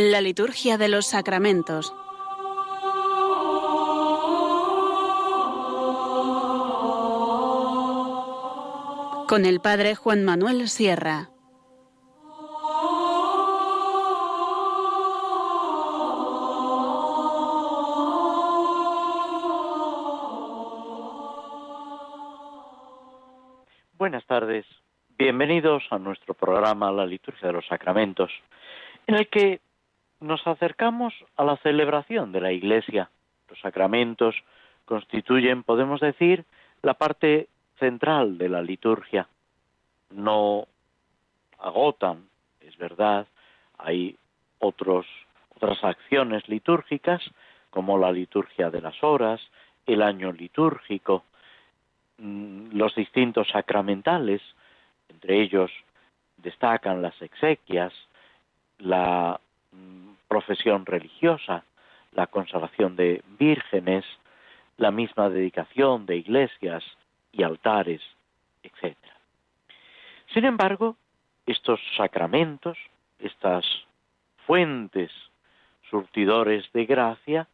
La liturgia de los sacramentos. Con el Padre Juan Manuel Sierra. Buenas tardes. Bienvenidos a nuestro programa La Liturgia de los Sacramentos, en el que nos acercamos a la celebración de la Iglesia. Los sacramentos constituyen, podemos decir, la parte central de la liturgia. No agotan, es verdad, hay otros, otras acciones litúrgicas, como la liturgia de las horas, el año litúrgico, mm, los distintos sacramentales, entre ellos destacan las exequias, la mm, profesión religiosa, la consagración de vírgenes, la misma dedicación de iglesias y altares, etc. Sin embargo, estos sacramentos, estas fuentes surtidores de gracia,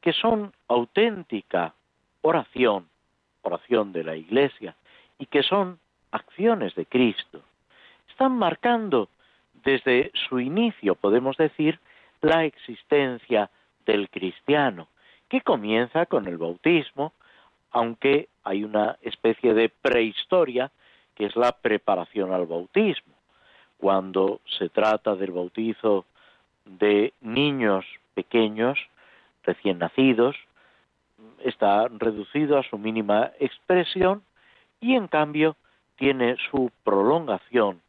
que son auténtica oración, oración de la Iglesia, y que son acciones de Cristo. Están marcando desde su inicio, podemos decir, la existencia del cristiano, que comienza con el bautismo, aunque hay una especie de prehistoria que es la preparación al bautismo. Cuando se trata del bautizo de niños pequeños, recién nacidos, está reducido a su mínima expresión y en cambio tiene su prolongación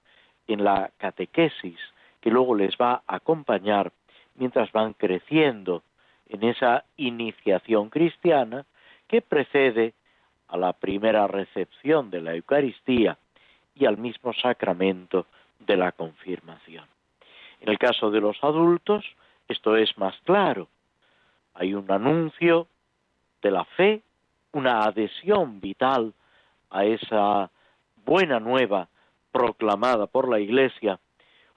en la catequesis que luego les va a acompañar mientras van creciendo en esa iniciación cristiana que precede a la primera recepción de la Eucaristía y al mismo sacramento de la confirmación. En el caso de los adultos, esto es más claro. Hay un anuncio de la fe, una adhesión vital a esa buena nueva proclamada por la Iglesia,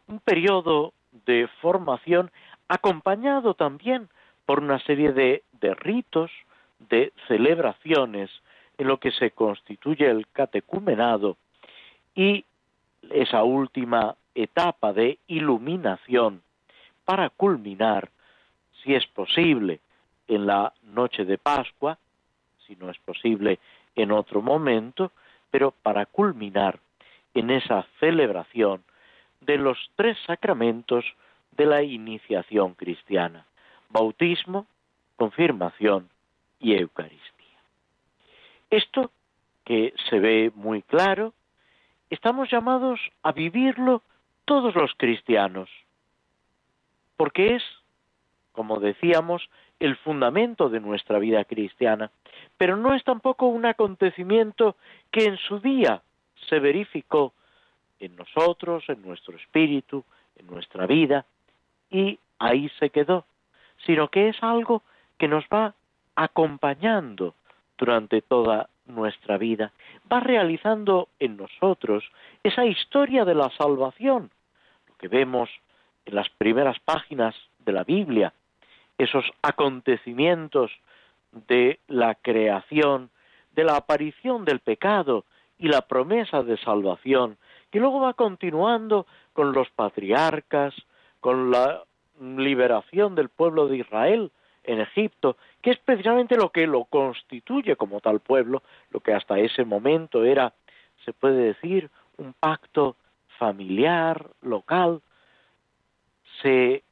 un periodo de formación acompañado también por una serie de, ritos, de celebraciones en lo que se constituye el catecumenado y esa última etapa de iluminación para culminar, si es posible, en la noche de Pascua, si no es posible en otro momento, pero para culminar en esa celebración de los tres sacramentos de la iniciación cristiana, bautismo, confirmación y Eucaristía. Esto, que se ve muy claro, estamos llamados a vivirlo todos los cristianos, porque es, como decíamos, el fundamento de nuestra vida cristiana, pero no es tampoco un acontecimiento que en su día se verificó en nosotros, en nuestro espíritu, en nuestra vida, y ahí se quedó, sino que es algo que nos va acompañando durante toda nuestra vida, va realizando en nosotros esa historia de la salvación, lo que vemos en las primeras páginas de la Biblia, esos acontecimientos de la creación, de la aparición del pecado y la promesa de salvación, que luego va continuando con los patriarcas, con la liberación del pueblo de Israel en Egipto, que es precisamente lo que lo constituye como tal pueblo, lo que hasta ese momento era, se puede decir, un pacto familiar, local, se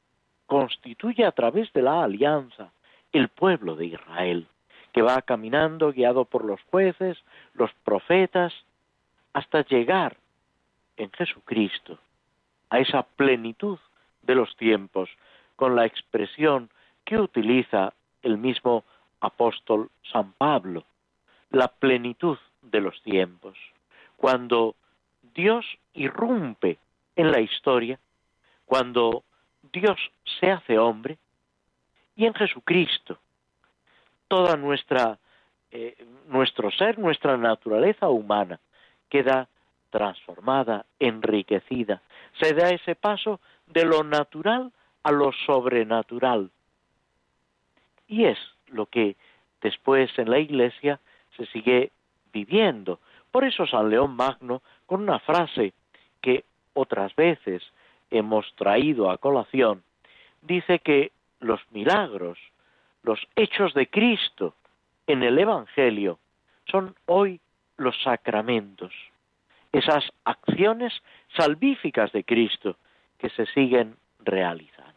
constituye a través de la alianza el pueblo de Israel, que va caminando guiado por los jueces, los profetas, hasta llegar en Jesucristo a esa plenitud de los tiempos, con la expresión que utiliza el mismo apóstol San Pablo, la plenitud de los tiempos, cuando Dios irrumpe en la historia, cuando Dios se hace hombre y en Jesucristo toda nuestra eh, nuestro ser, nuestra naturaleza humana queda transformada, enriquecida. Se da ese paso de lo natural a lo sobrenatural. Y es lo que después en la Iglesia se sigue viviendo. Por eso San León Magno, con una frase que otras veces hemos traído a colación, dice que los milagros, los hechos de Cristo en el Evangelio son hoy los sacramentos, esas acciones salvíficas de Cristo que se siguen realizando.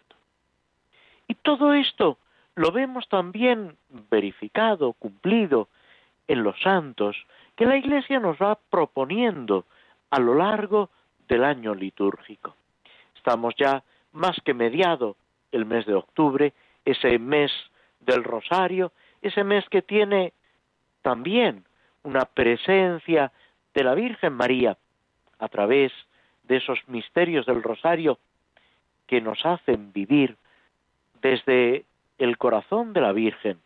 Y todo esto lo vemos también verificado, cumplido en los santos que la Iglesia nos va proponiendo a lo largo del año litúrgico. Estamos ya más que mediado el mes de octubre, ese mes del rosario, ese mes que tiene también una presencia de la Virgen María a través de esos misterios del rosario que nos hacen vivir desde el corazón de la Virgen,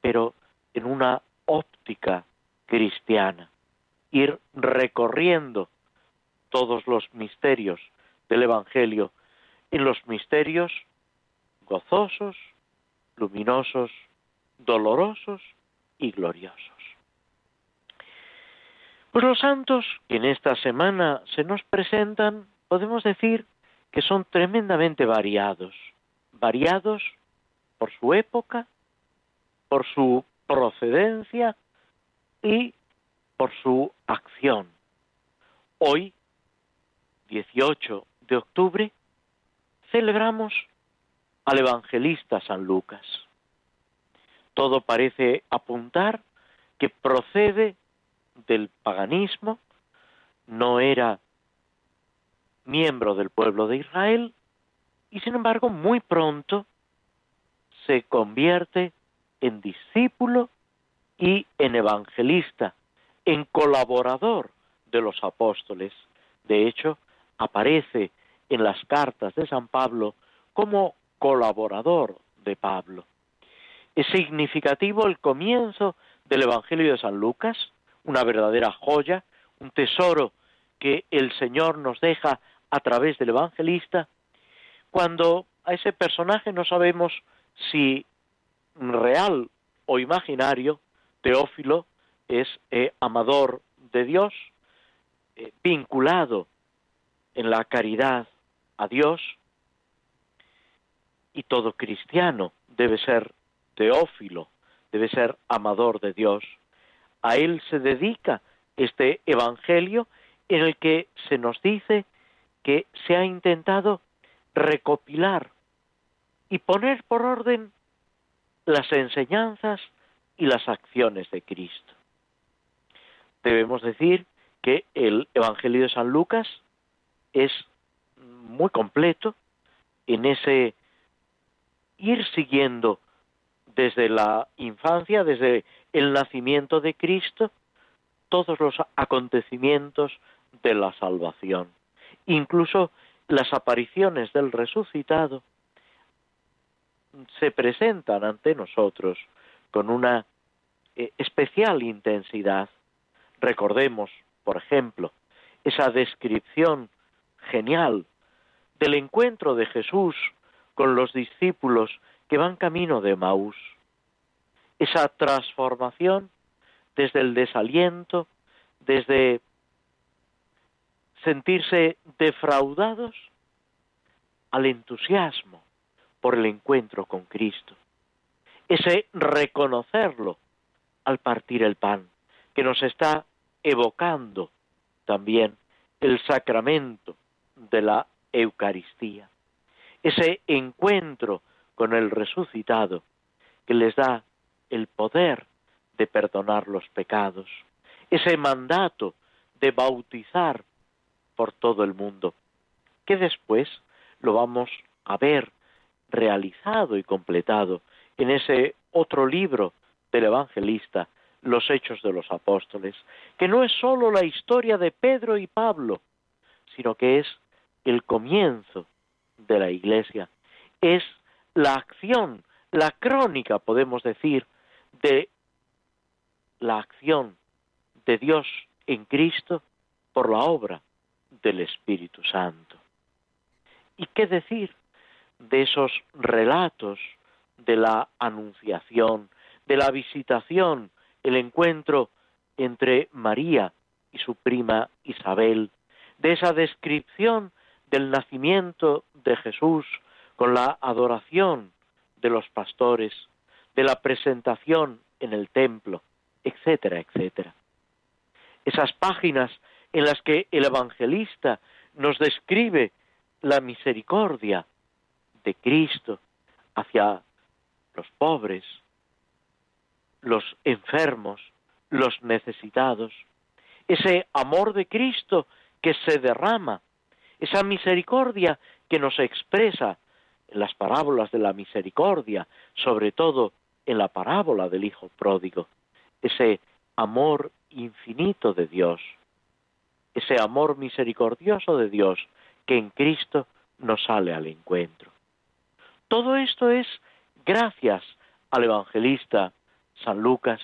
pero en una óptica cristiana, ir recorriendo todos los misterios del Evangelio en los misterios gozosos, luminosos, dolorosos y gloriosos. Pues los santos que en esta semana se nos presentan, podemos decir que son tremendamente variados, variados por su época, por su procedencia y por su acción. Hoy, 18 de octubre, celebramos al evangelista San Lucas. Todo parece apuntar que procede del paganismo, no era miembro del pueblo de Israel y sin embargo muy pronto se convierte en discípulo y en evangelista, en colaborador de los apóstoles. De hecho, aparece en las cartas de San Pablo como colaborador de Pablo. Es significativo el comienzo del Evangelio de San Lucas, una verdadera joya, un tesoro que el Señor nos deja a través del evangelista, cuando a ese personaje no sabemos si real o imaginario, Teófilo es eh, amador de Dios, eh, vinculado en la caridad a Dios, y todo cristiano debe ser teófilo, debe ser amador de Dios. A él se dedica este Evangelio en el que se nos dice que se ha intentado recopilar y poner por orden las enseñanzas y las acciones de Cristo. Debemos decir que el Evangelio de San Lucas es muy completo en ese ir siguiendo desde la infancia, desde el nacimiento de Cristo, todos los acontecimientos de la salvación, incluso las apariciones del resucitado se presentan ante nosotros con una eh, especial intensidad. Recordemos, por ejemplo, esa descripción genial del encuentro de Jesús con los discípulos que van camino de Maús. Esa transformación desde el desaliento, desde sentirse defraudados al entusiasmo por el encuentro con Cristo. Ese reconocerlo al partir el pan, que nos está evocando también el sacramento de la Eucaristía ese encuentro con el resucitado que les da el poder de perdonar los pecados, ese mandato de bautizar por todo el mundo, que después lo vamos a ver realizado y completado en ese otro libro del evangelista, Los Hechos de los Apóstoles, que no es sólo la historia de Pedro y Pablo, sino que es el comienzo de la Iglesia. Es la acción, la crónica, podemos decir, de la acción de Dios en Cristo por la obra del Espíritu Santo. ¿Y qué decir de esos relatos de la anunciación, de la visitación, el encuentro entre María y su prima Isabel, de esa descripción del nacimiento de Jesús con la adoración de los pastores, de la presentación en el templo, etcétera, etcétera. Esas páginas en las que el evangelista nos describe la misericordia de Cristo hacia los pobres, los enfermos, los necesitados, ese amor de Cristo que se derrama, esa misericordia que nos expresa en las parábolas de la misericordia, sobre todo en la parábola del Hijo pródigo, ese amor infinito de Dios, ese amor misericordioso de Dios que en Cristo nos sale al encuentro. Todo esto es gracias al evangelista San Lucas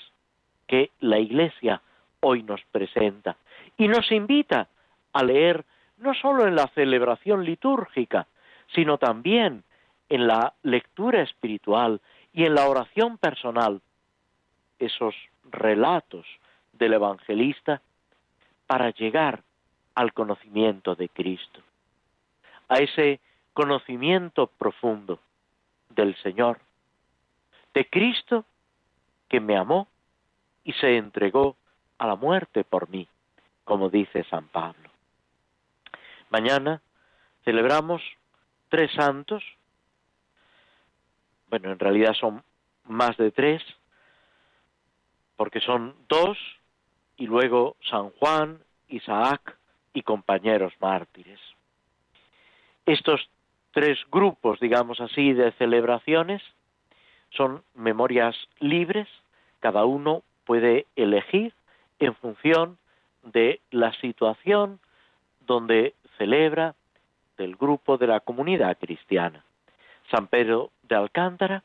que la Iglesia hoy nos presenta y nos invita a leer no sólo en la celebración litúrgica, sino también en la lectura espiritual y en la oración personal, esos relatos del evangelista para llegar al conocimiento de Cristo, a ese conocimiento profundo del Señor, de Cristo que me amó y se entregó a la muerte por mí, como dice San Pablo. Mañana celebramos tres santos, bueno, en realidad son más de tres, porque son dos, y luego San Juan, Isaac y compañeros mártires. Estos tres grupos, digamos así, de celebraciones son memorias libres, cada uno puede elegir en función de la situación donde celebra del grupo de la comunidad cristiana. San Pedro de Alcántara,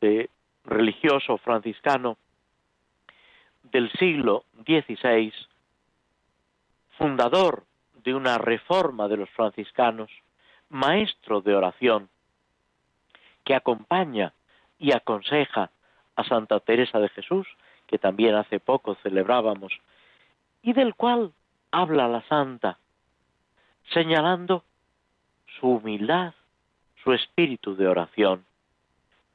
de religioso franciscano del siglo XVI, fundador de una reforma de los franciscanos, maestro de oración, que acompaña y aconseja a Santa Teresa de Jesús, que también hace poco celebrábamos, y del cual habla la santa, señalando su humildad, su espíritu de oración,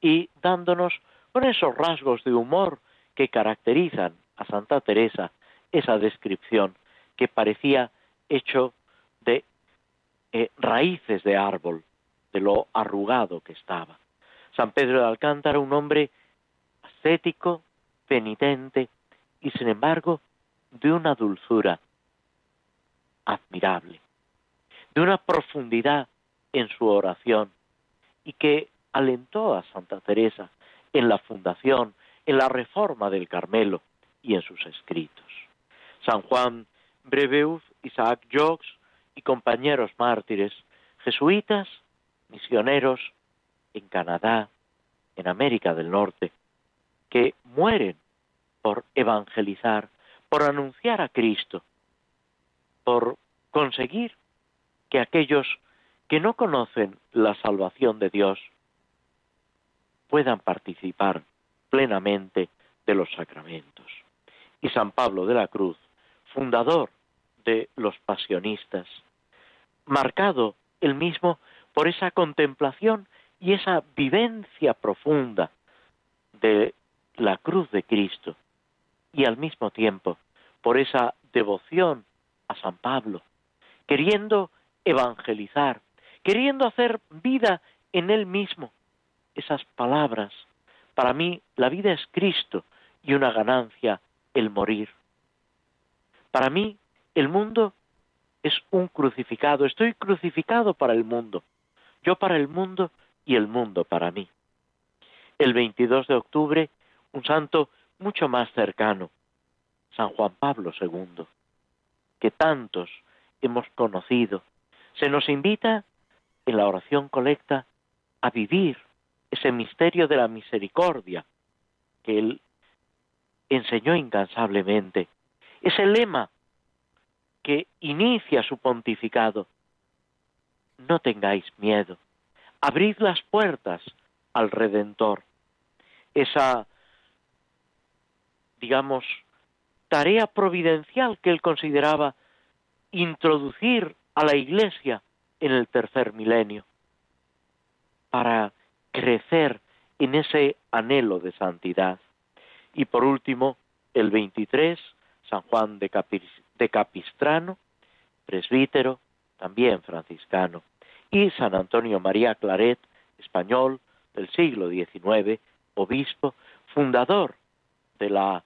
y dándonos con esos rasgos de humor que caracterizan a Santa Teresa esa descripción que parecía hecho de eh, raíces de árbol, de lo arrugado que estaba. San Pedro de Alcántara, un hombre ascético, penitente y sin embargo de una dulzura admirable, de una profundidad en su oración y que alentó a Santa Teresa en la fundación, en la reforma del Carmelo y en sus escritos. San Juan Brebeuf, Isaac Jogues y compañeros mártires, jesuitas, misioneros en Canadá, en América del Norte, que mueren por evangelizar, por anunciar a Cristo, por conseguir que aquellos que no conocen la salvación de Dios puedan participar plenamente de los sacramentos. Y San Pablo de la Cruz, fundador de los pasionistas, marcado él mismo por esa contemplación y esa vivencia profunda de la cruz de Cristo y al mismo tiempo por esa devoción a San Pablo, queriendo evangelizar, queriendo hacer vida en él mismo. Esas palabras, para mí la vida es Cristo y una ganancia el morir. Para mí el mundo es un crucificado, estoy crucificado para el mundo, yo para el mundo y el mundo para mí. El 22 de octubre, un santo mucho más cercano, San Juan Pablo II, que tantos hemos conocido. Se nos invita en la oración colecta a vivir ese misterio de la misericordia que él enseñó incansablemente. Ese lema que inicia su pontificado. No tengáis miedo, abrid las puertas al Redentor. Esa, digamos, tarea providencial que él consideraba introducir a la Iglesia en el tercer milenio, para crecer en ese anhelo de santidad. Y por último, el 23, San Juan de, Capistrano, presbítero, también franciscano, y San Antonio María Claret, español del siglo XIX, obispo, fundador de la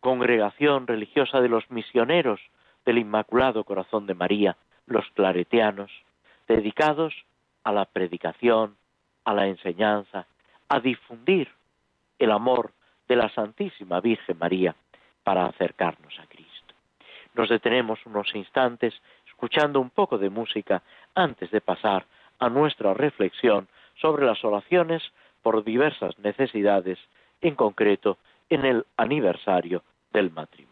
congregación religiosa de los misioneros del Inmaculado Corazón de María, los claretianos, dedicados a la predicación, a la enseñanza, a difundir el amor de la Santísima Virgen María para acercarnos a Cristo. Nos detenemos unos instantes escuchando un poco de música antes de pasar a nuestra reflexión sobre las oraciones por diversas necesidades, en concreto en el aniversario del matrimonio.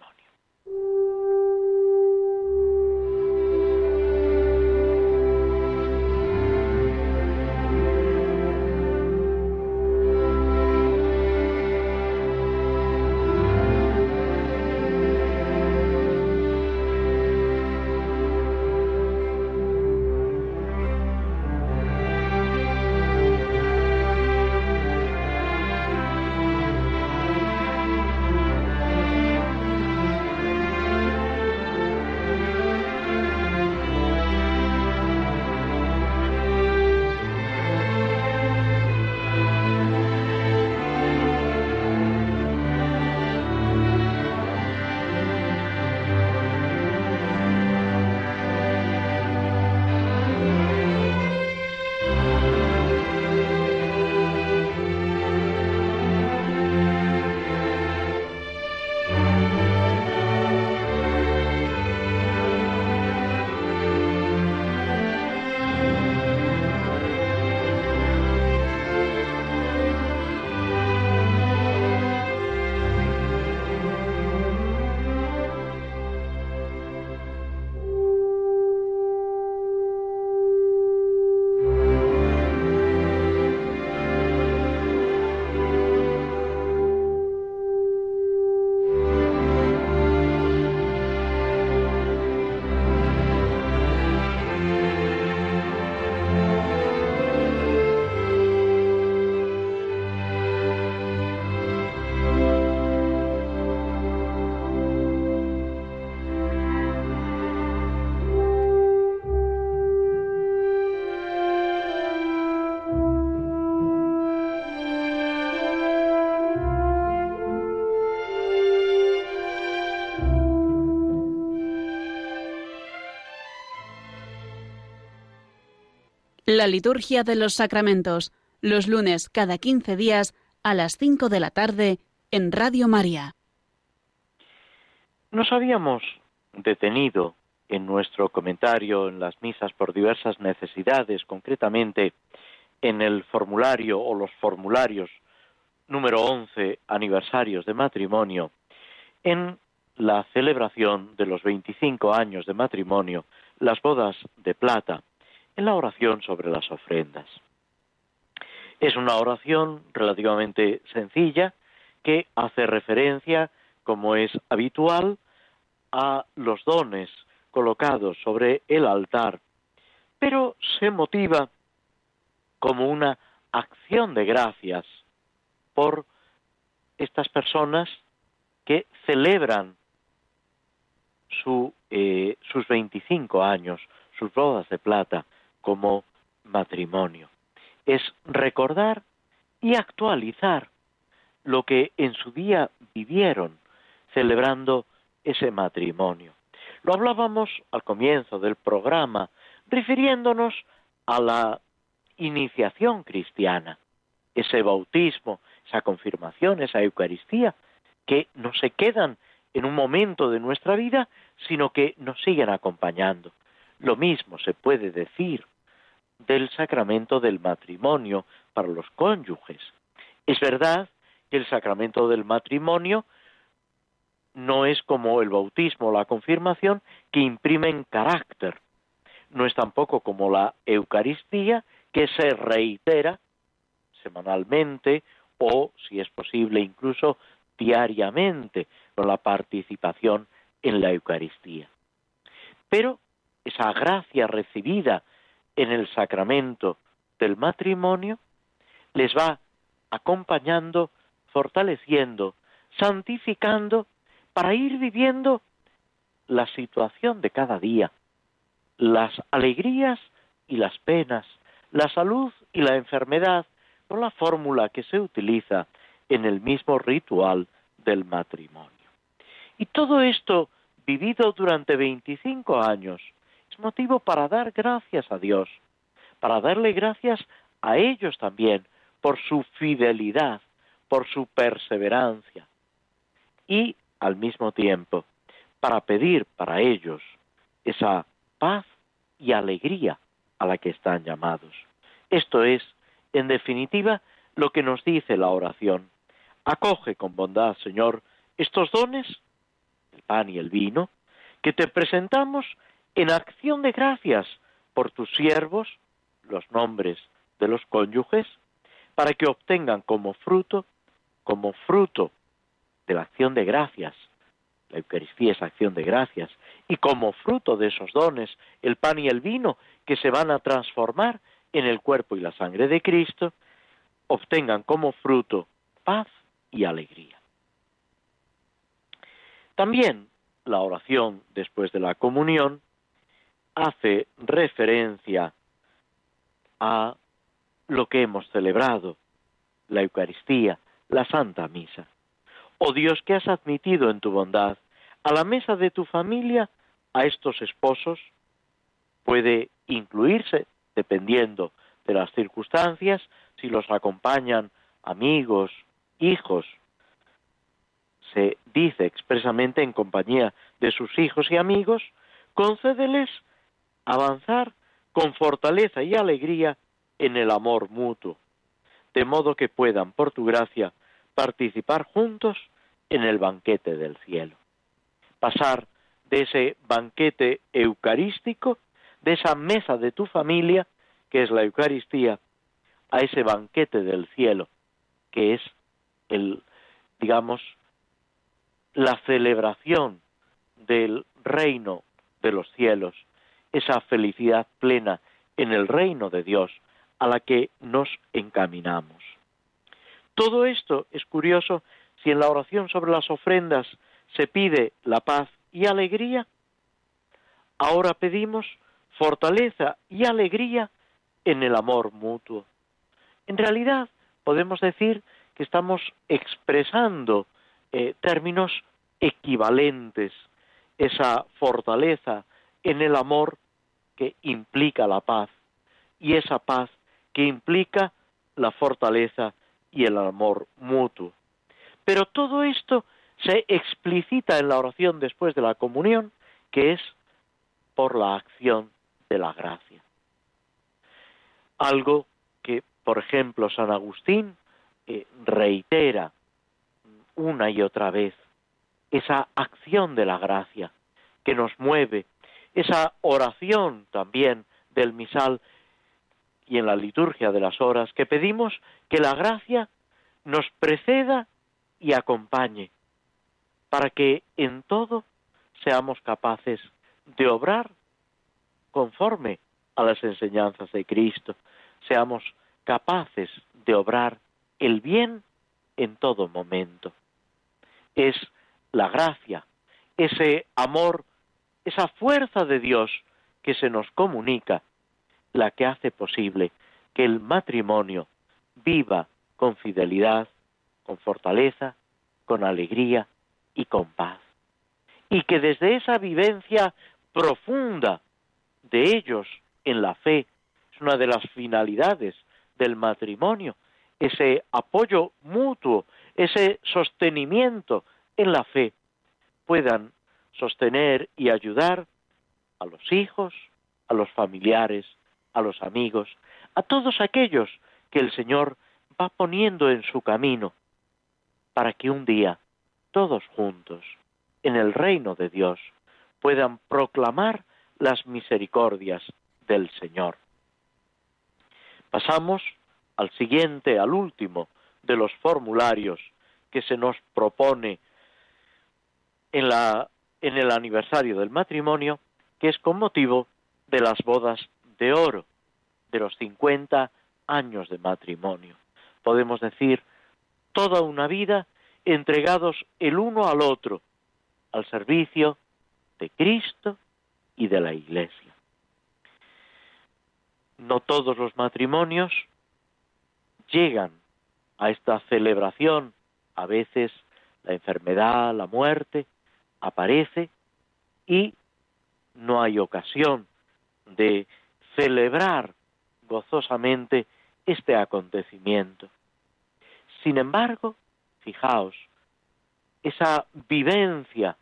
La liturgia de los sacramentos, los lunes cada 15 días a las 5 de la tarde en Radio María. Nos habíamos detenido en nuestro comentario en las misas por diversas necesidades, concretamente en el formulario o los formularios número 11 aniversarios de matrimonio, en la celebración de los 25 años de matrimonio, las bodas de plata, en la oración sobre las ofrendas. Es una oración relativamente sencilla que hace referencia, como es habitual, a los dones colocados sobre el altar, pero se motiva como una acción de gracias por estas personas que celebran eh, sus 25 años, sus bodas de plata, como matrimonio. Es recordar y actualizar lo que en su día vivieron celebrando ese matrimonio. Lo hablábamos al comienzo del programa, refiriéndonos a la iniciación cristiana, ese bautismo, esa confirmación, esa Eucaristía, que no se quedan en un momento de nuestra vida, sino que nos siguen acompañando. Lo mismo se puede decir del sacramento del matrimonio para los cónyuges. Es verdad que el sacramento del matrimonio no es como el bautismo o la confirmación que imprimen carácter. no es tampoco como la Eucaristía, que se reitera semanalmente o, si es posible, incluso diariamente con la participación en la Eucaristía. Pero esa gracia recibida en el sacramento del matrimonio les va acompañando, fortaleciendo, santificando para ir viviendo la situación de cada día, las alegrías y las penas, la salud y la enfermedad, con la fórmula que se utiliza en el mismo ritual del matrimonio. Y todo esto vivido durante 25 años motivo para dar gracias a Dios, para darle gracias a ellos también por su fidelidad, por su perseverancia y al mismo tiempo para pedir para ellos esa paz y alegría a la que están llamados. Esto es, en definitiva, lo que nos dice la oración. Acoge con bondad, Señor, estos dones, el pan y el vino, que te presentamos en acción de gracias por tus siervos, los nombres de los cónyuges, para que obtengan como fruto, como fruto de la acción de gracias, la Eucaristía es acción de gracias, y como fruto de esos dones, el pan y el vino, que se van a transformar en el cuerpo y la sangre de Cristo, obtengan como fruto paz y alegría. También la oración después de la comunión hace referencia a lo que hemos celebrado, la Eucaristía, la Santa Misa. Oh Dios que has admitido en tu bondad a la mesa de tu familia a estos esposos, puede incluirse, dependiendo de las circunstancias, si los acompañan amigos, hijos, se dice expresamente en compañía de sus hijos y amigos, concédeles avanzar con fortaleza y alegría en el amor mutuo, de modo que puedan, por tu gracia, participar juntos en el banquete del cielo. Pasar de ese banquete eucarístico, de esa mesa de tu familia, que es la Eucaristía, a ese banquete del cielo, que es el, digamos, la celebración del reino de los cielos, esa felicidad plena en el reino de Dios a la que nos encaminamos. Todo esto es curioso si en la oración sobre las ofrendas se pide la paz y alegría, ahora pedimos fortaleza y alegría en el amor mutuo. En realidad podemos decir que estamos expresando eh, términos equivalentes, esa fortaleza en el amor que implica la paz y esa paz que implica la fortaleza y el amor mutuo. Pero todo esto se explicita en la oración después de la comunión, que es por la acción de la gracia. Algo que, por ejemplo, San Agustín eh, reitera una y otra vez, esa acción de la gracia que nos mueve, esa oración también del misal y en la liturgia de las horas, que pedimos que la gracia nos preceda y acompañe, para que en todo seamos capaces de obrar conforme a las enseñanzas de Cristo, seamos capaces de obrar el bien en todo momento. Es la gracia, ese amor, esa fuerza de Dios que se nos comunica la que hace posible que el matrimonio viva con fidelidad, con fortaleza, con alegría y con paz. Y que desde esa vivencia profunda de ellos en la fe, es una de las finalidades del matrimonio, ese apoyo mutuo, ese sostenimiento en la fe, puedan sostener y ayudar a los hijos, a los familiares, a los amigos, a todos aquellos que el Señor va poniendo en su camino para que un día todos juntos en el reino de Dios puedan proclamar las misericordias del Señor. Pasamos al siguiente, al último de los formularios que se nos propone en, la, en el aniversario del matrimonio, que es con motivo de las bodas de oro, de los 50 años de matrimonio. Podemos decir, toda una vida entregados el uno al otro, al servicio de Cristo y de la Iglesia. No todos los matrimonios llegan a esta celebración. A veces la enfermedad, la muerte aparece y no hay ocasión de celebrar gozosamente este acontecimiento. Sin embargo, fijaos, esa vivencia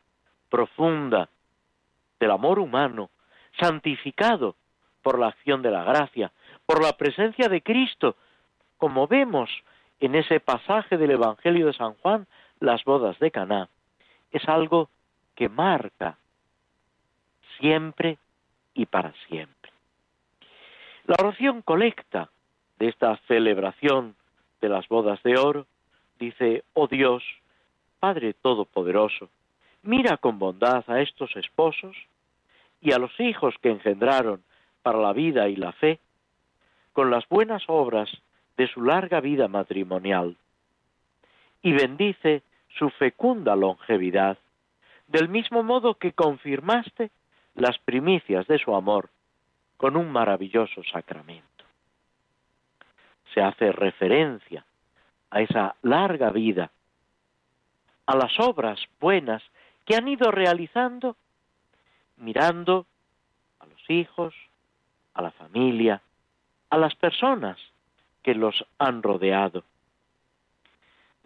profunda del amor humano, santificado por la acción de la gracia, por la presencia de Cristo, como vemos en ese pasaje del Evangelio de San Juan, las bodas de Caná, es algo que marca siempre y para siempre. La oración colecta de esta celebración de las bodas de oro dice, oh Dios, Padre Todopoderoso, mira con bondad a estos esposos y a los hijos que engendraron para la vida y la fe, con las buenas obras de su larga vida matrimonial, y bendice su fecunda longevidad, del mismo modo que confirmaste las primicias de su amor con un maravilloso sacramento. Se hace referencia a esa larga vida, a las obras buenas que han ido realizando mirando a los hijos, a la familia, a las personas que los han rodeado.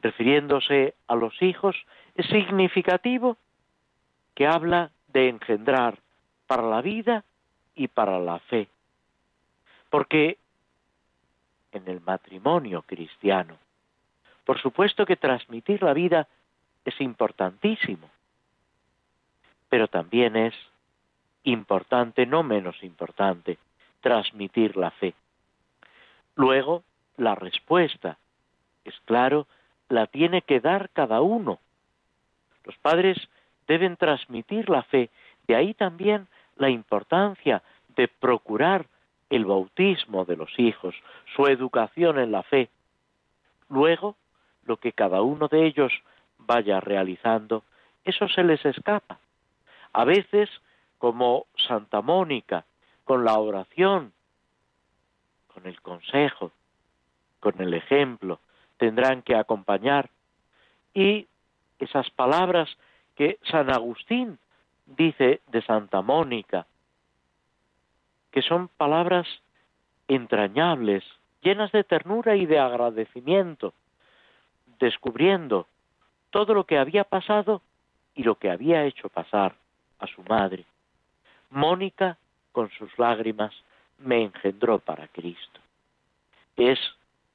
Refiriéndose a los hijos, es significativo que habla de engendrar para la vida y para la fe. Porque en el matrimonio cristiano, por supuesto que transmitir la vida es importantísimo, pero también es importante, no menos importante, transmitir la fe. Luego, la respuesta, es claro, la tiene que dar cada uno. Los padres deben transmitir la fe, de ahí también la importancia de procurar el bautismo de los hijos, su educación en la fe. Luego, lo que cada uno de ellos vaya realizando, eso se les escapa. A veces como Santa Mónica, con la oración, con el consejo, con el ejemplo, tendrán que acompañar. Y esas palabras que San Agustín dice de Santa Mónica, que son palabras entrañables, llenas de ternura y de agradecimiento, descubriendo todo lo que había pasado y lo que había hecho pasar a su madre. Mónica, con sus lágrimas, me engendró para Cristo. Es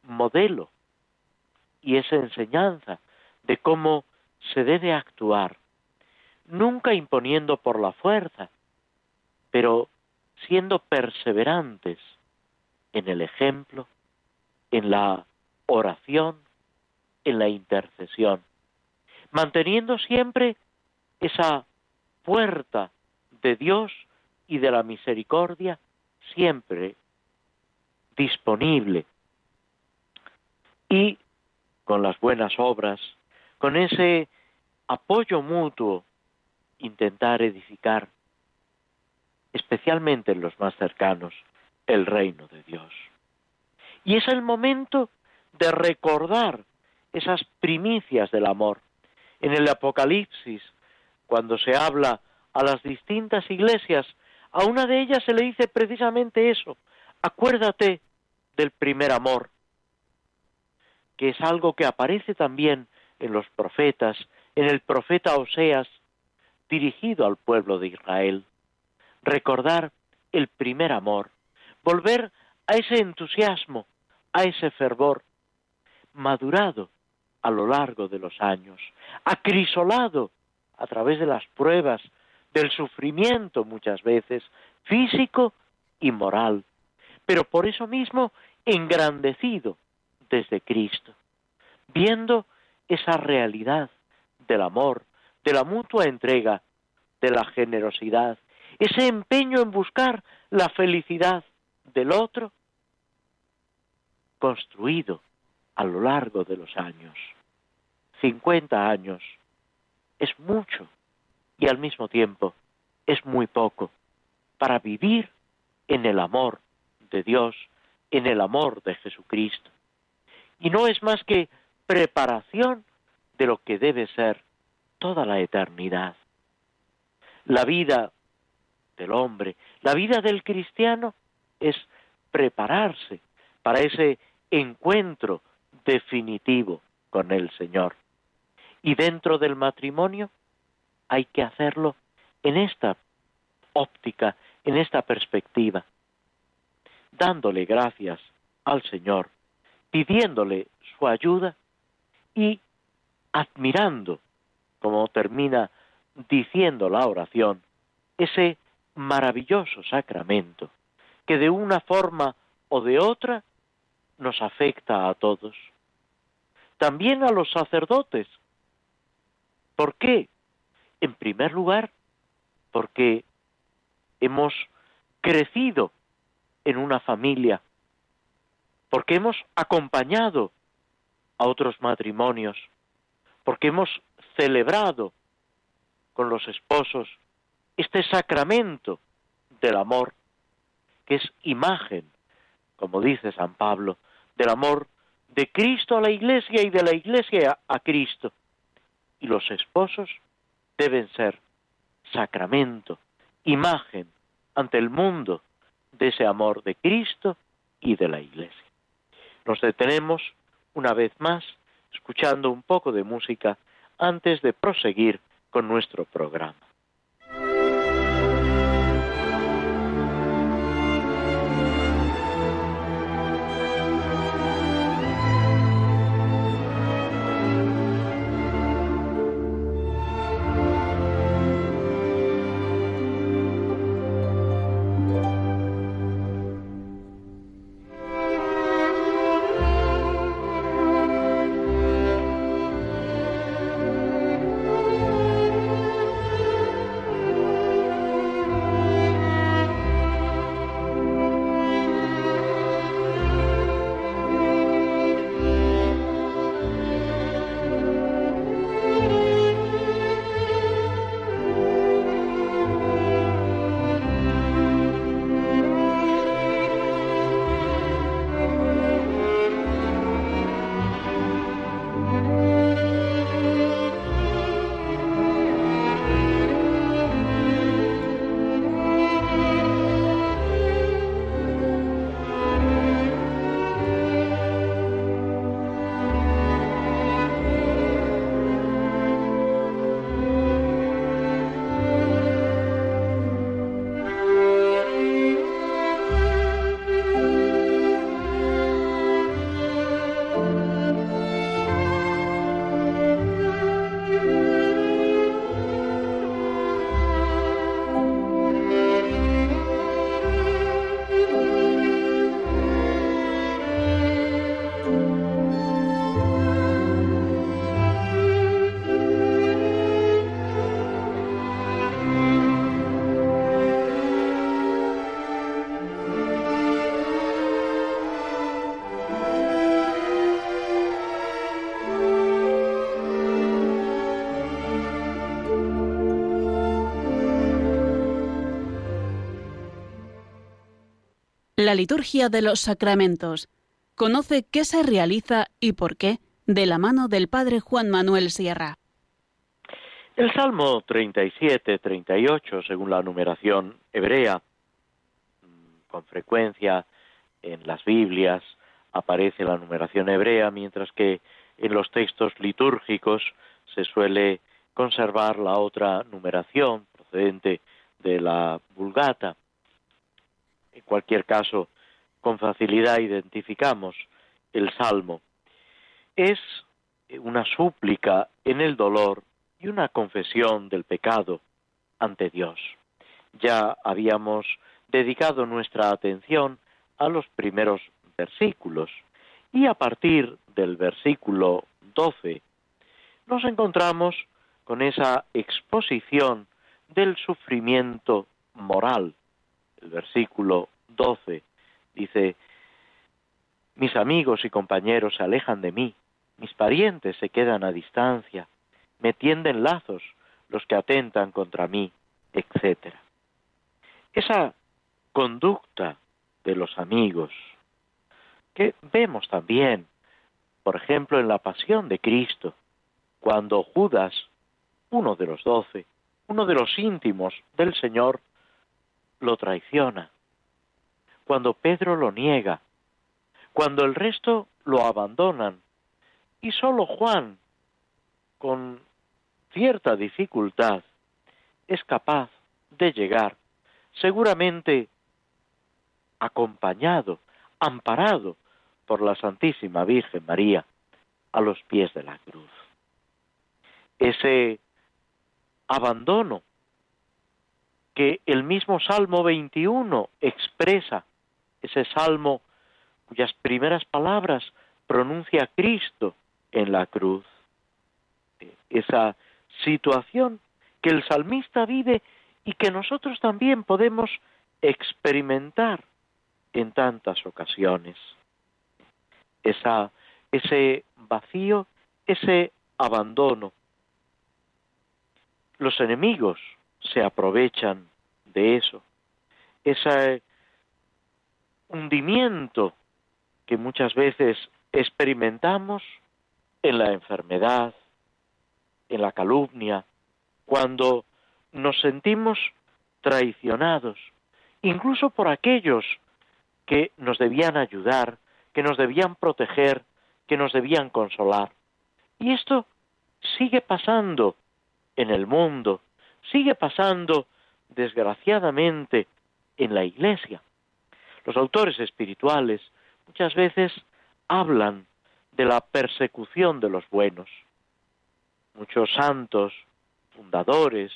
modelo y es enseñanza de cómo se debe actuar, nunca imponiendo por la fuerza, pero siendo perseverantes en el ejemplo, en la oración, en la intercesión, manteniendo siempre esa puerta de Dios y de la misericordia siempre disponible. Y con las buenas obras, con ese apoyo mutuo, intentar edificar, especialmente en los más cercanos, el reino de Dios. Y es el momento de recordar esas primicias del amor. En el Apocalipsis, cuando se habla a las distintas iglesias, a una de ellas se le dice precisamente eso, acuérdate del primer amor, que es algo que aparece también en los profetas, en el profeta Oseas, dirigido al pueblo de Israel. Recordar el primer amor, volver a ese entusiasmo, a ese fervor, madurado a lo largo de los años, acrisolado a través de las pruebas, del sufrimiento muchas veces, físico y moral, pero por eso mismo engrandecido desde Cristo, viendo esa realidad del amor, de la mutua entrega, de la generosidad, ese empeño en buscar la felicidad del otro, construido a lo largo de los años. 50 años es mucho y al mismo tiempo es muy poco para vivir en el amor de Dios, en el amor de Jesucristo. Y no es más que preparación de lo que debe ser toda la eternidad. La vida del hombre, la vida del cristiano es prepararse para ese encuentro definitivo con el Señor. Y dentro del matrimonio hay que hacerlo en esta óptica, en esta perspectiva, dándole gracias al Señor, pidiéndole su ayuda y admirando, como termina diciendo la oración, ese maravilloso sacramento que de una forma o de otra nos afecta a todos. También a los sacerdotes. ¿Por qué? En primer lugar, porque hemos crecido en una familia, porque hemos acompañado a otros matrimonios, porque hemos celebrado con los esposos este sacramento del amor, que es imagen, como dice San Pablo, del amor de Cristo a la Iglesia y de la Iglesia a Cristo. Y los esposos deben ser sacramento, imagen ante el mundo de ese amor de Cristo y de la Iglesia. Nos detenemos una vez más escuchando un poco de música antes de proseguir con nuestro programa. La liturgia de los sacramentos. Conoce qué se realiza y por qué de la mano del Padre Juan Manuel Sierra. El Salmo 37, 38, según la numeración hebrea, con frecuencia en las Biblias aparece la numeración hebrea, mientras que en los textos litúrgicos se suele conservar la otra numeración procedente de la Vulgata en cualquier caso, con facilidad identificamos el Salmo. Es una súplica en el dolor y una confesión del pecado ante Dios. Ya habíamos dedicado nuestra atención a los primeros versículos y a partir del versículo 12 nos encontramos con esa exposición del sufrimiento moral. El versículo 12 dice, mis amigos y compañeros se alejan de mí, mis parientes se quedan a distancia, me tienden lazos los que atentan contra mí, etc. Esa conducta de los amigos, que vemos también, por ejemplo, en la pasión de Cristo, cuando Judas, uno de los doce, uno de los íntimos del Señor, lo traiciona, cuando Pedro lo niega, cuando el resto lo abandonan, y solo Juan, con cierta dificultad, es capaz de llegar, seguramente acompañado, amparado por la Santísima Virgen María, a los pies de la cruz. Ese abandono que el mismo Salmo 21 expresa, ese salmo cuyas primeras palabras pronuncia Cristo en la cruz. Esa situación que el salmista vive y que nosotros también podemos experimentar en tantas ocasiones. Esa, ese vacío, ese abandono. Los enemigos se aprovechan de eso. Ese hundimiento que muchas veces experimentamos en la enfermedad, en la calumnia, cuando nos sentimos traicionados, incluso por aquellos que nos debían ayudar, que nos debían proteger, que nos debían consolar. Y esto sigue pasando en el mundo, sigue pasando, desgraciadamente, en la Iglesia. Los autores espirituales muchas veces hablan de la persecución de los buenos. Muchos santos, fundadores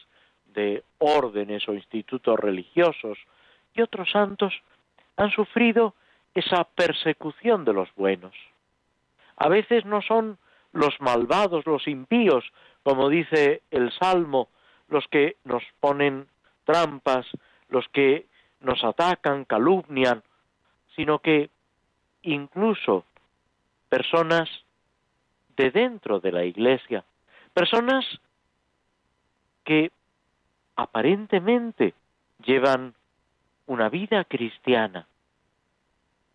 de órdenes o institutos religiosos y otros santos han sufrido esa persecución de los buenos. A veces no son los malvados, los impíos, como dice el Salmo, los que nos ponen trampas, los que nos atacan, calumnian, sino que incluso personas de dentro de la iglesia, personas que aparentemente llevan una vida cristiana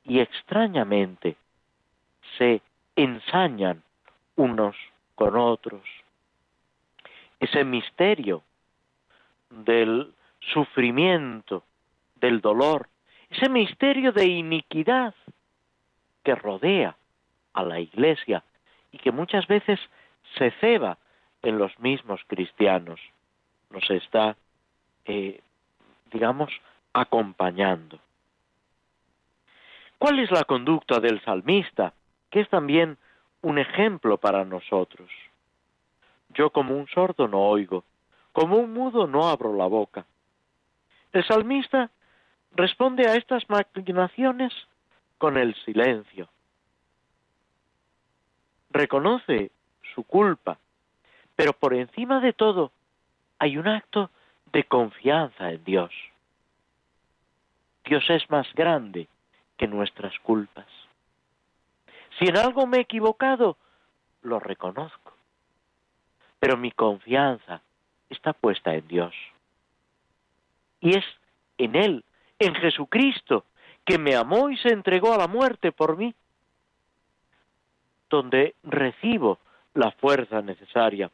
y extrañamente se ensañan unos con otros. Ese misterio del sufrimiento, del dolor, ese misterio de iniquidad que rodea a la Iglesia y que muchas veces se ceba en los mismos cristianos, nos está, eh, digamos, acompañando. ¿Cuál es la conducta del salmista? Que es también un ejemplo para nosotros. Yo como un sordo no oigo, como un mudo no abro la boca. El salmista responde a estas maquinaciones con el silencio. Reconoce su culpa, pero por encima de todo hay un acto de confianza en Dios. Dios es más grande que nuestras culpas. Si en algo me he equivocado, lo reconozco. Pero mi confianza está puesta en Dios. Y es en Él, en Jesucristo, que me amó y se entregó a la muerte por mí, donde recibo la fuerza necesaria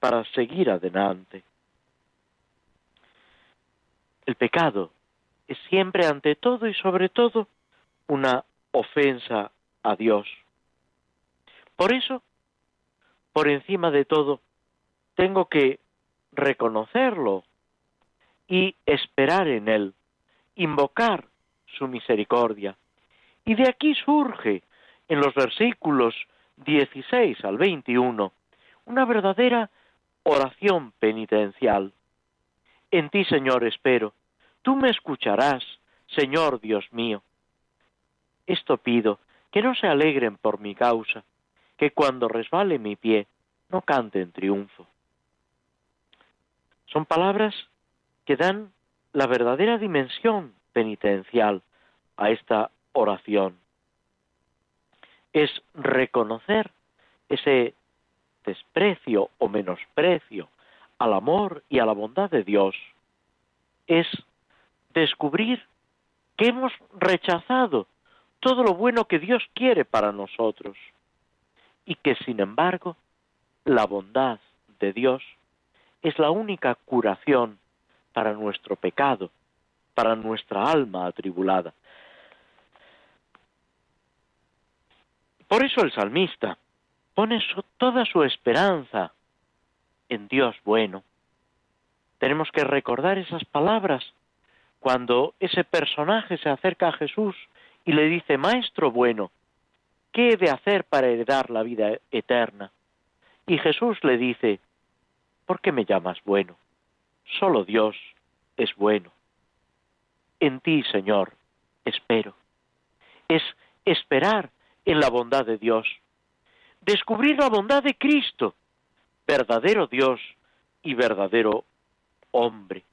para seguir adelante. El pecado es siempre ante todo y sobre todo una ofensa a Dios. Por eso, por encima de todo, tengo que reconocerlo y esperar en Él, invocar su misericordia. Y de aquí surge, en los versículos 16 al 21, una verdadera oración penitencial. En ti, Señor, espero. Tú me escucharás, Señor Dios mío. Esto pido, que no se alegren por mi causa, que cuando resbale mi pie, no cante en triunfo. Son palabras que dan la verdadera dimensión penitencial a esta oración. Es reconocer ese desprecio o menosprecio al amor y a la bondad de Dios. Es descubrir que hemos rechazado todo lo bueno que Dios quiere para nosotros y que sin embargo la bondad de Dios es la única curación para nuestro pecado, para nuestra alma atribulada. Por eso el salmista pone toda su esperanza en Dios bueno. Tenemos que recordar esas palabras cuando ese personaje se acerca a Jesús y le dice, Maestro bueno, ¿qué he de hacer para heredar la vida eterna? Y Jesús le dice, ¿por qué me llamas bueno? Solo Dios es bueno. En ti, Señor, espero. Es esperar en la bondad de Dios, descubrir la bondad de Cristo, verdadero Dios y verdadero hombre,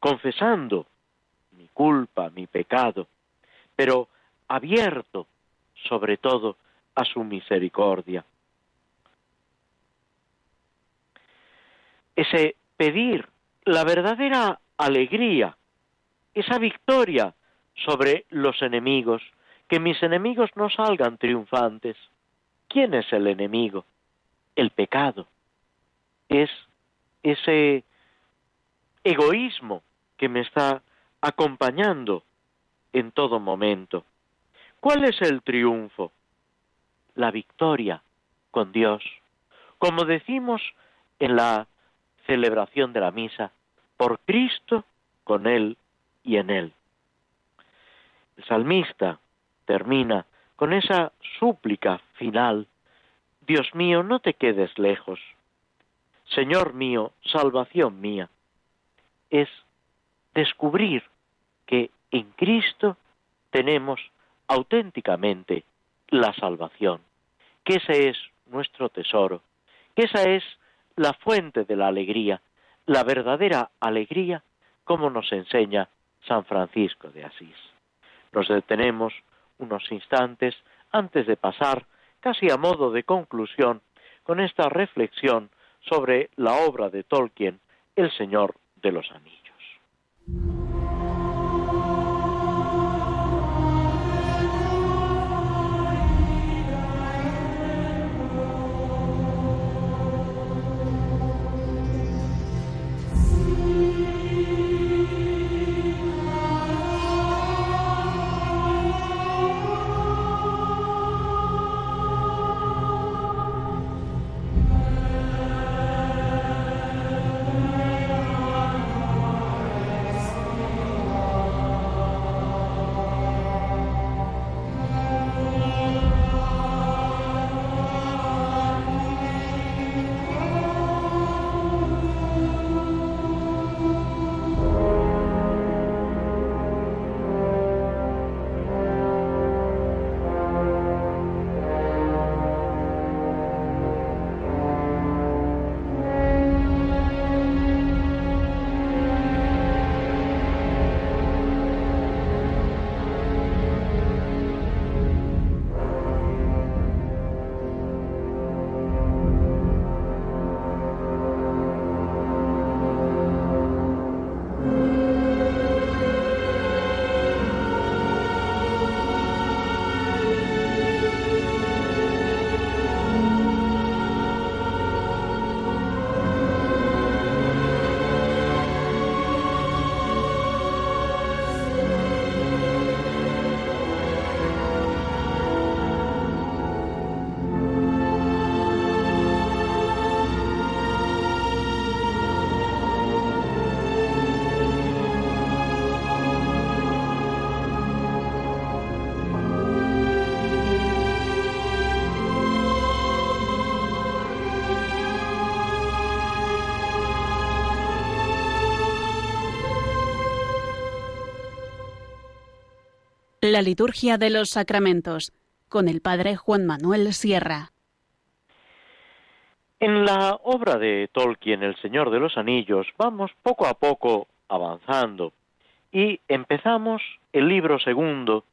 confesando mi culpa, mi pecado, pero abierto sobre todo a su misericordia. Ese pedir la verdadera alegría, esa victoria sobre los enemigos, que mis enemigos no salgan triunfantes. ¿Quién es el enemigo? El pecado. Es ese egoísmo que me está acompañando en todo momento. ¿Cuál es el triunfo? La victoria con Dios. Como decimos en la celebración de la misa, por Cristo, con Él y en Él. El salmista termina con esa súplica final, Dios mío, no te quedes lejos. Señor mío, salvación mía. Es descubrir que en Cristo tenemos auténticamente la salvación, que ese es nuestro tesoro, que esa es la fuente de la alegría, la verdadera alegría, como nos enseña San Francisco de Asís. Nos detenemos unos instantes antes de pasar, casi a modo de conclusión, con esta reflexión sobre la obra de Tolkien, El Señor de los Anillos. La liturgia de los sacramentos con el padre Juan Manuel Sierra. En la obra de Tolkien, El Señor de los Anillos, vamos poco a poco avanzando y empezamos el libro segundo,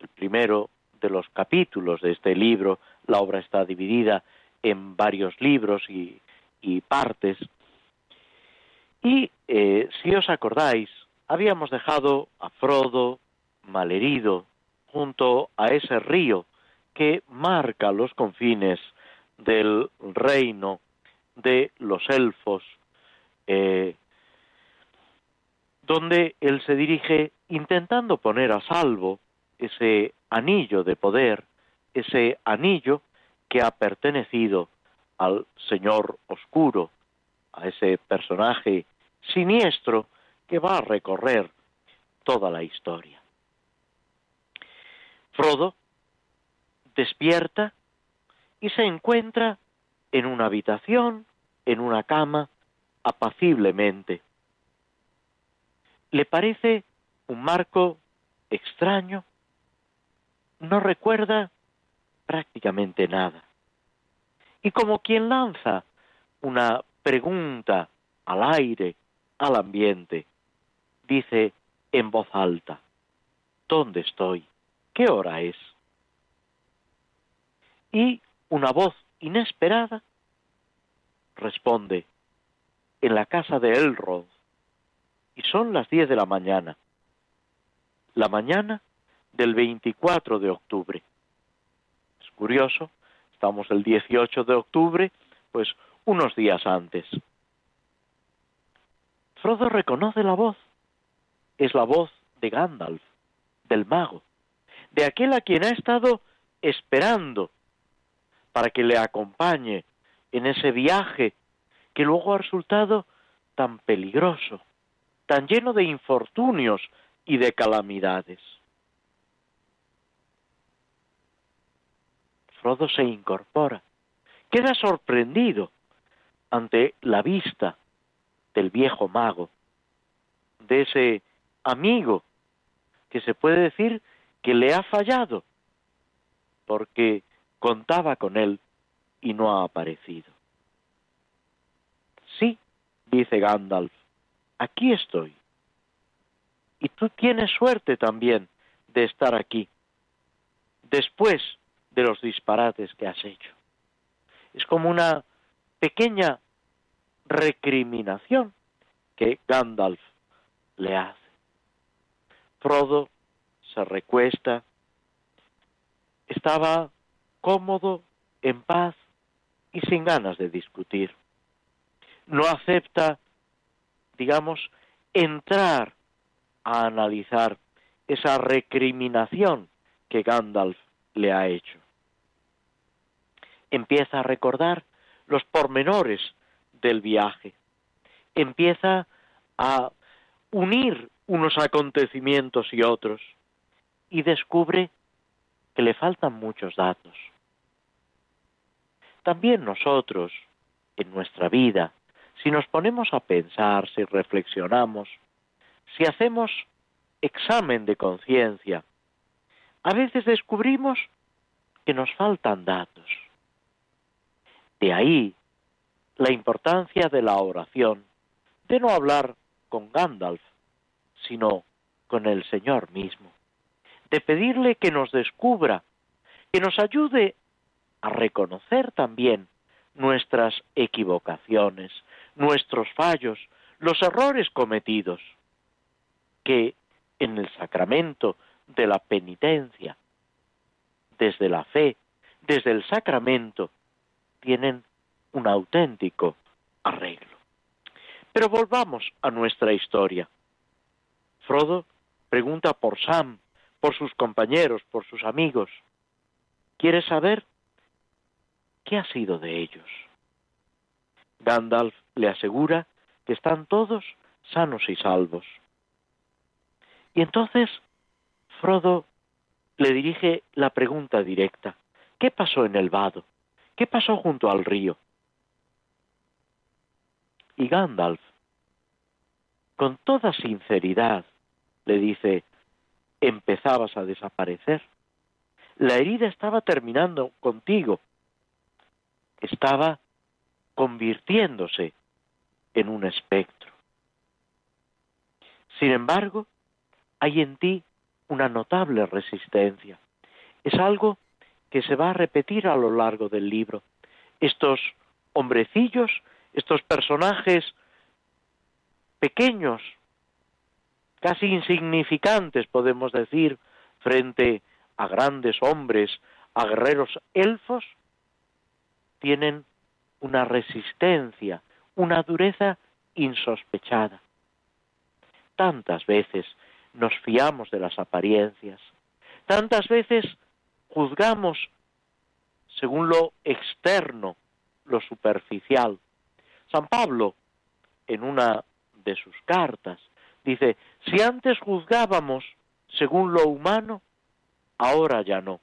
el primero de los capítulos de este libro. La obra está dividida en varios libros y, partes. Y eh, si os acordáis, habíamos dejado a Frodo malherido junto a ese río que marca los confines del reino de los elfos, eh, donde él se dirige intentando poner a salvo ese anillo de poder, ese anillo que ha pertenecido al Señor Oscuro, a ese personaje siniestro que va a recorrer toda la historia. Frodo despierta y se encuentra en una habitación, en una cama, apaciblemente. Le parece un marco extraño, no recuerda prácticamente nada. Y como quien lanza una pregunta al aire, al ambiente, dice en voz alta, ¿dónde estoy? ¿Qué hora es? Y una voz inesperada responde, en la casa de Elrond, y son las diez de la mañana, la mañana del 24 de octubre. Es curioso, estamos el 18 de octubre, pues unos días antes. Frodo reconoce la voz es la voz de Gandalf, del mago, de aquel a quien ha estado esperando para que le acompañe en ese viaje que luego ha resultado tan peligroso, tan lleno de infortunios y de calamidades. Frodo se incorpora, queda sorprendido ante la vista del viejo mago, de ese amigo que se puede decir que le ha fallado porque contaba con él y no ha aparecido. Sí, dice Gandalf, aquí estoy. Y tú tienes suerte también de estar aquí, después de los disparates que has hecho. Es como una pequeña recriminación que Gandalf le hace. Frodo se recuesta, estaba cómodo, en paz y sin ganas de discutir. No acepta, digamos, entrar a analizar esa recriminación que Gandalf le ha hecho. Empieza a recordar los pormenores del viaje. Empieza a unir unos acontecimientos y otros y descubre que le faltan muchos datos. También nosotros, en nuestra vida, si nos ponemos a pensar, si reflexionamos, si hacemos examen de conciencia, a veces descubrimos que nos faltan datos. De ahí la importancia de la oración, de no hablar con Gandalf, sino con el Señor mismo, de pedirle que nos descubra, que nos ayude a reconocer también nuestras equivocaciones, nuestros fallos, los errores cometidos, que en el sacramento de la penitencia, desde la fe, desde el sacramento, tienen un auténtico arreglo. Pero volvamos a nuestra historia. Frodo pregunta por Sam, por sus compañeros, por sus amigos. Quiere saber qué ha sido de ellos. Gandalf le asegura que están todos sanos y salvos. Y entonces Frodo le dirige la pregunta directa. ¿Qué pasó en el vado? ¿Qué pasó junto al río? Y Gandalf, con toda sinceridad, le dice, empezabas a desaparecer. La herida estaba terminando contigo. Estaba convirtiéndose en un espectro. Sin embargo, hay en ti una notable resistencia. Es algo que se va a repetir a lo largo del libro. Estos hombrecillos, estos personajes pequeños, casi insignificantes, podemos decir, frente a grandes hombres, a guerreros elfos, tienen una resistencia, una dureza insospechada. Tantas veces nos fiamos de las apariencias, tantas veces juzgamos según lo externo, lo superficial. San Pablo, en una de sus cartas, dice, si antes juzgábamos según lo humano, ahora ya no.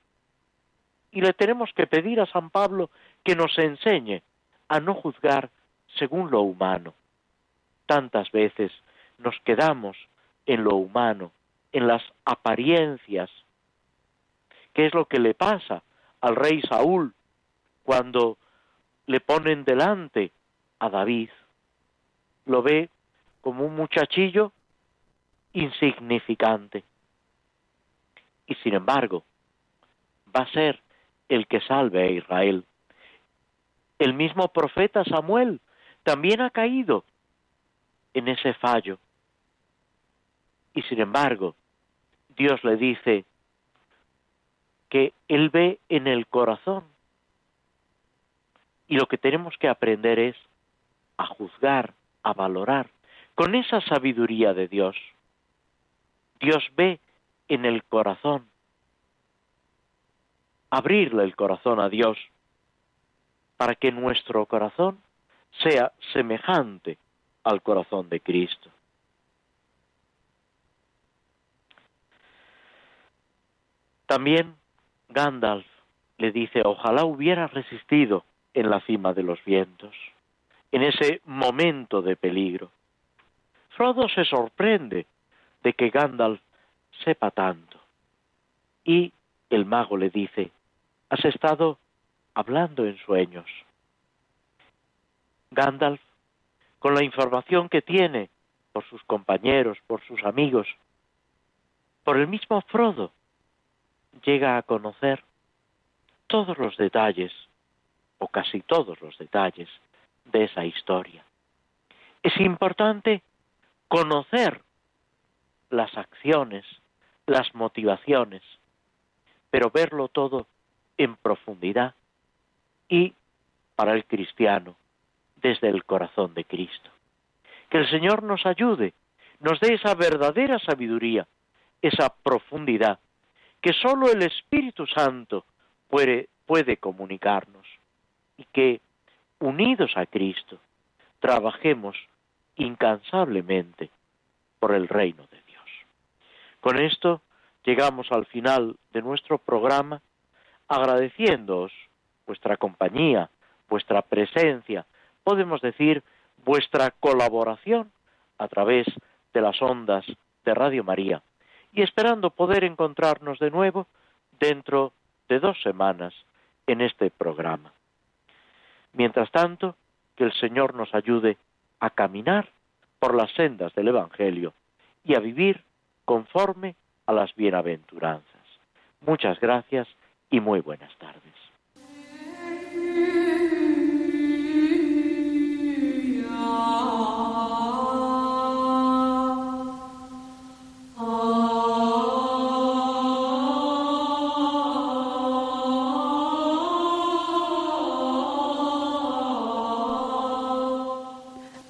Y le tenemos que pedir a San Pablo que nos enseñe a no juzgar según lo humano. Tantas veces nos quedamos en lo humano, en las apariencias. ¿Qué es lo que le pasa al rey Saúl cuando le ponen delante a David? Lo ve como un muchachillo insignificante. Y sin embargo, va a ser el que salve a Israel. El mismo profeta Samuel también ha caído en ese fallo. Y sin embargo, Dios le dice que Él ve en el corazón. Y lo que tenemos que aprender es a juzgar, a valorar, con esa sabiduría de Dios. Dios ve en el corazón. Abrirle el corazón a Dios para que nuestro corazón sea semejante al corazón de Cristo. También Gandalf le dice, ojalá hubiera resistido en la cima de los vientos, en ese momento de peligro. Frodo se sorprende de que Gandalf sepa tanto. Y el mago le dice, has estado hablando en sueños. Gandalf, con la información que tiene por sus compañeros, por sus amigos, por el mismo Frodo, llega a conocer todos los detalles, o casi todos los detalles, de esa historia. Es importante conocer las acciones, las motivaciones, pero verlo todo en profundidad y para el cristiano desde el corazón de Cristo. Que el Señor nos ayude, nos dé esa verdadera sabiduría, esa profundidad, que sólo el Espíritu Santo puede, puede comunicarnos y que, unidos a Cristo, trabajemos incansablemente por el reino de Dios. Con esto llegamos al final de nuestro programa agradeciéndoos vuestra compañía, vuestra presencia, podemos decir vuestra colaboración a través de las ondas de Radio María y esperando poder encontrarnos de nuevo dentro de dos semanas en este programa. Mientras tanto, que el Señor nos ayude a caminar por las sendas del Evangelio y a vivir conforme a las bienaventuranzas. Muchas gracias y muy buenas tardes.